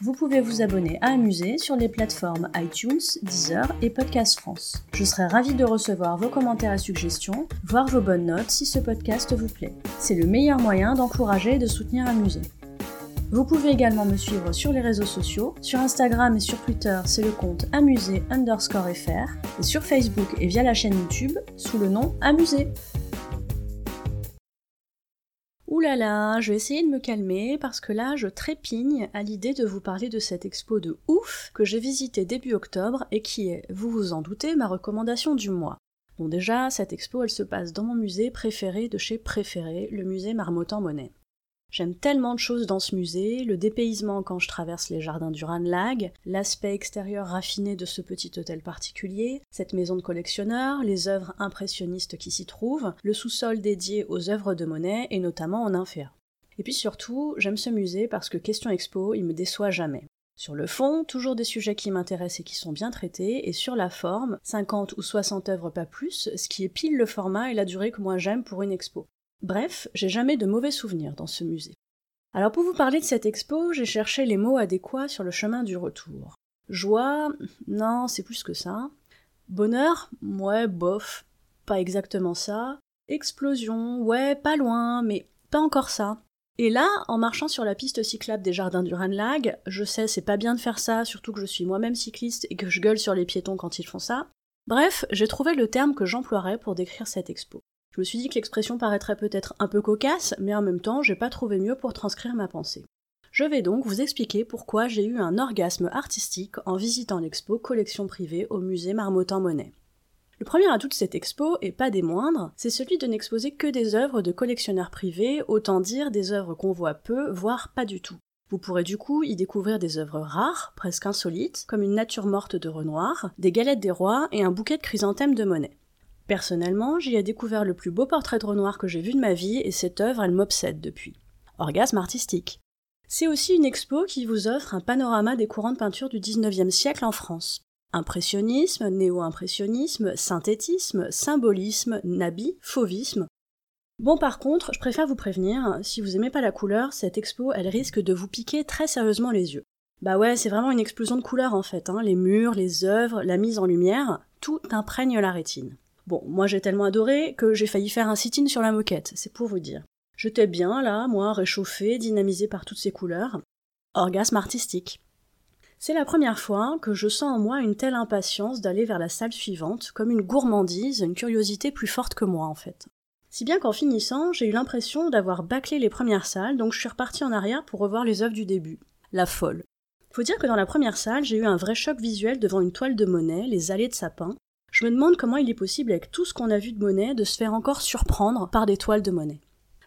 Vous pouvez vous abonner à Amuser sur les plateformes iTunes, Deezer et Podcast France. Je serai ravie de recevoir vos commentaires et suggestions, voire vos bonnes notes si ce podcast vous plaît. C'est le meilleur moyen d'encourager et de soutenir Amuser. Vous pouvez également me suivre sur les réseaux sociaux. Sur Instagram et sur Twitter, c'est le compte amusé underscore fr. Et sur Facebook et via la chaîne YouTube, sous le nom Amusé. Là je vais essayer de me calmer parce que là je trépigne à l'idée de vous parler de cette expo de ouf que j'ai visitée début octobre et qui est, vous vous en doutez, ma recommandation du mois. Bon déjà, cette expo elle se passe dans mon musée préféré de chez Préféré, le musée Marmottan-Monet. J'aime tellement de choses dans ce musée, le dépaysement quand je traverse les jardins du Ranlag, l'aspect extérieur raffiné de ce petit hôtel particulier, cette maison de collectionneurs, les œuvres impressionnistes qui s'y trouvent, le sous-sol dédié aux œuvres de Monet et notamment en nymphéa. Et puis surtout, j'aime ce musée parce que Question Expo, il me déçoit jamais. Sur le fond, toujours des sujets qui m'intéressent et qui sont bien traités, et sur la forme, 50 ou 60 œuvres pas plus, ce qui est pile le format et la durée que moi j'aime pour une expo. Bref, j'ai jamais de mauvais souvenirs dans ce musée. Alors pour vous parler de cette expo, j'ai cherché les mots adéquats sur le chemin du retour. Joie, non, c'est plus que ça. Bonheur, ouais, bof, pas exactement ça. Explosion, ouais, pas loin, mais pas encore ça. Et là, en marchant sur la piste cyclable des jardins du Ranlag, je sais c'est pas bien de faire ça, surtout que je suis moi-même cycliste et que je gueule sur les piétons quand ils font ça. Bref, j'ai trouvé le terme que j'emploierais pour décrire cette expo. Je me suis dit que l'expression paraîtrait peut-être un peu cocasse, mais en même temps, j'ai pas trouvé mieux pour transcrire ma pensée. Je vais donc vous expliquer pourquoi j'ai eu un orgasme artistique en visitant l'expo Collection privée au musée Marmottan-Monet. Le premier atout de cette expo, et pas des moindres, c'est celui de n'exposer que des œuvres de collectionneurs privés, autant dire des œuvres qu'on voit peu, voire pas du tout. Vous pourrez du coup y découvrir des œuvres rares, presque insolites, comme une nature morte de Renoir, des galettes des rois et un bouquet de chrysanthèmes de Monet. Personnellement, j'y ai découvert le plus beau portrait de Renoir que j'ai vu de ma vie et cette œuvre, elle m'obsède depuis. Orgasme artistique. C'est aussi une expo qui vous offre un panorama des courants de peinture du 19e siècle en France. Impressionnisme, néo-impressionnisme, synthétisme, symbolisme, nabi, fauvisme. Bon par contre, je préfère vous prévenir, si vous aimez pas la couleur, cette expo elle risque de vous piquer très sérieusement les yeux. Bah ouais, c'est vraiment une explosion de couleurs en fait, hein. les murs, les œuvres, la mise en lumière, tout imprègne la rétine. Bon, moi j'ai tellement adoré que j'ai failli faire un sit-in sur la moquette, c'est pour vous dire. J'étais bien là, moi, réchauffé, dynamisé par toutes ces couleurs. Orgasme artistique. C'est la première fois que je sens en moi une telle impatience d'aller vers la salle suivante, comme une gourmandise, une curiosité plus forte que moi en fait. Si bien qu'en finissant, j'ai eu l'impression d'avoir bâclé les premières salles, donc je suis reparti en arrière pour revoir les œuvres du début. La folle. Faut dire que dans la première salle, j'ai eu un vrai choc visuel devant une toile de Monet, les allées de sapin, je me demande comment il est possible, avec tout ce qu'on a vu de Monet, de se faire encore surprendre par des toiles de Monet.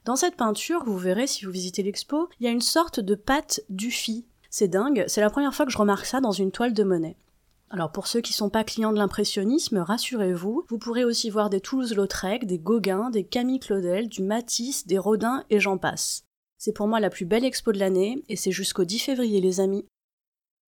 Dans cette peinture, vous verrez si vous visitez l'expo, il y a une sorte de patte Dufy. C'est dingue, c'est la première fois que je remarque ça dans une toile de Monet. Alors pour ceux qui sont pas clients de l'impressionnisme, rassurez-vous, vous pourrez aussi voir des Toulouse-Lautrec, des Gauguin, des Camille Claudel, du Matisse, des Rodin et j'en passe. C'est pour moi la plus belle expo de l'année et c'est jusqu'au 10 février les amis.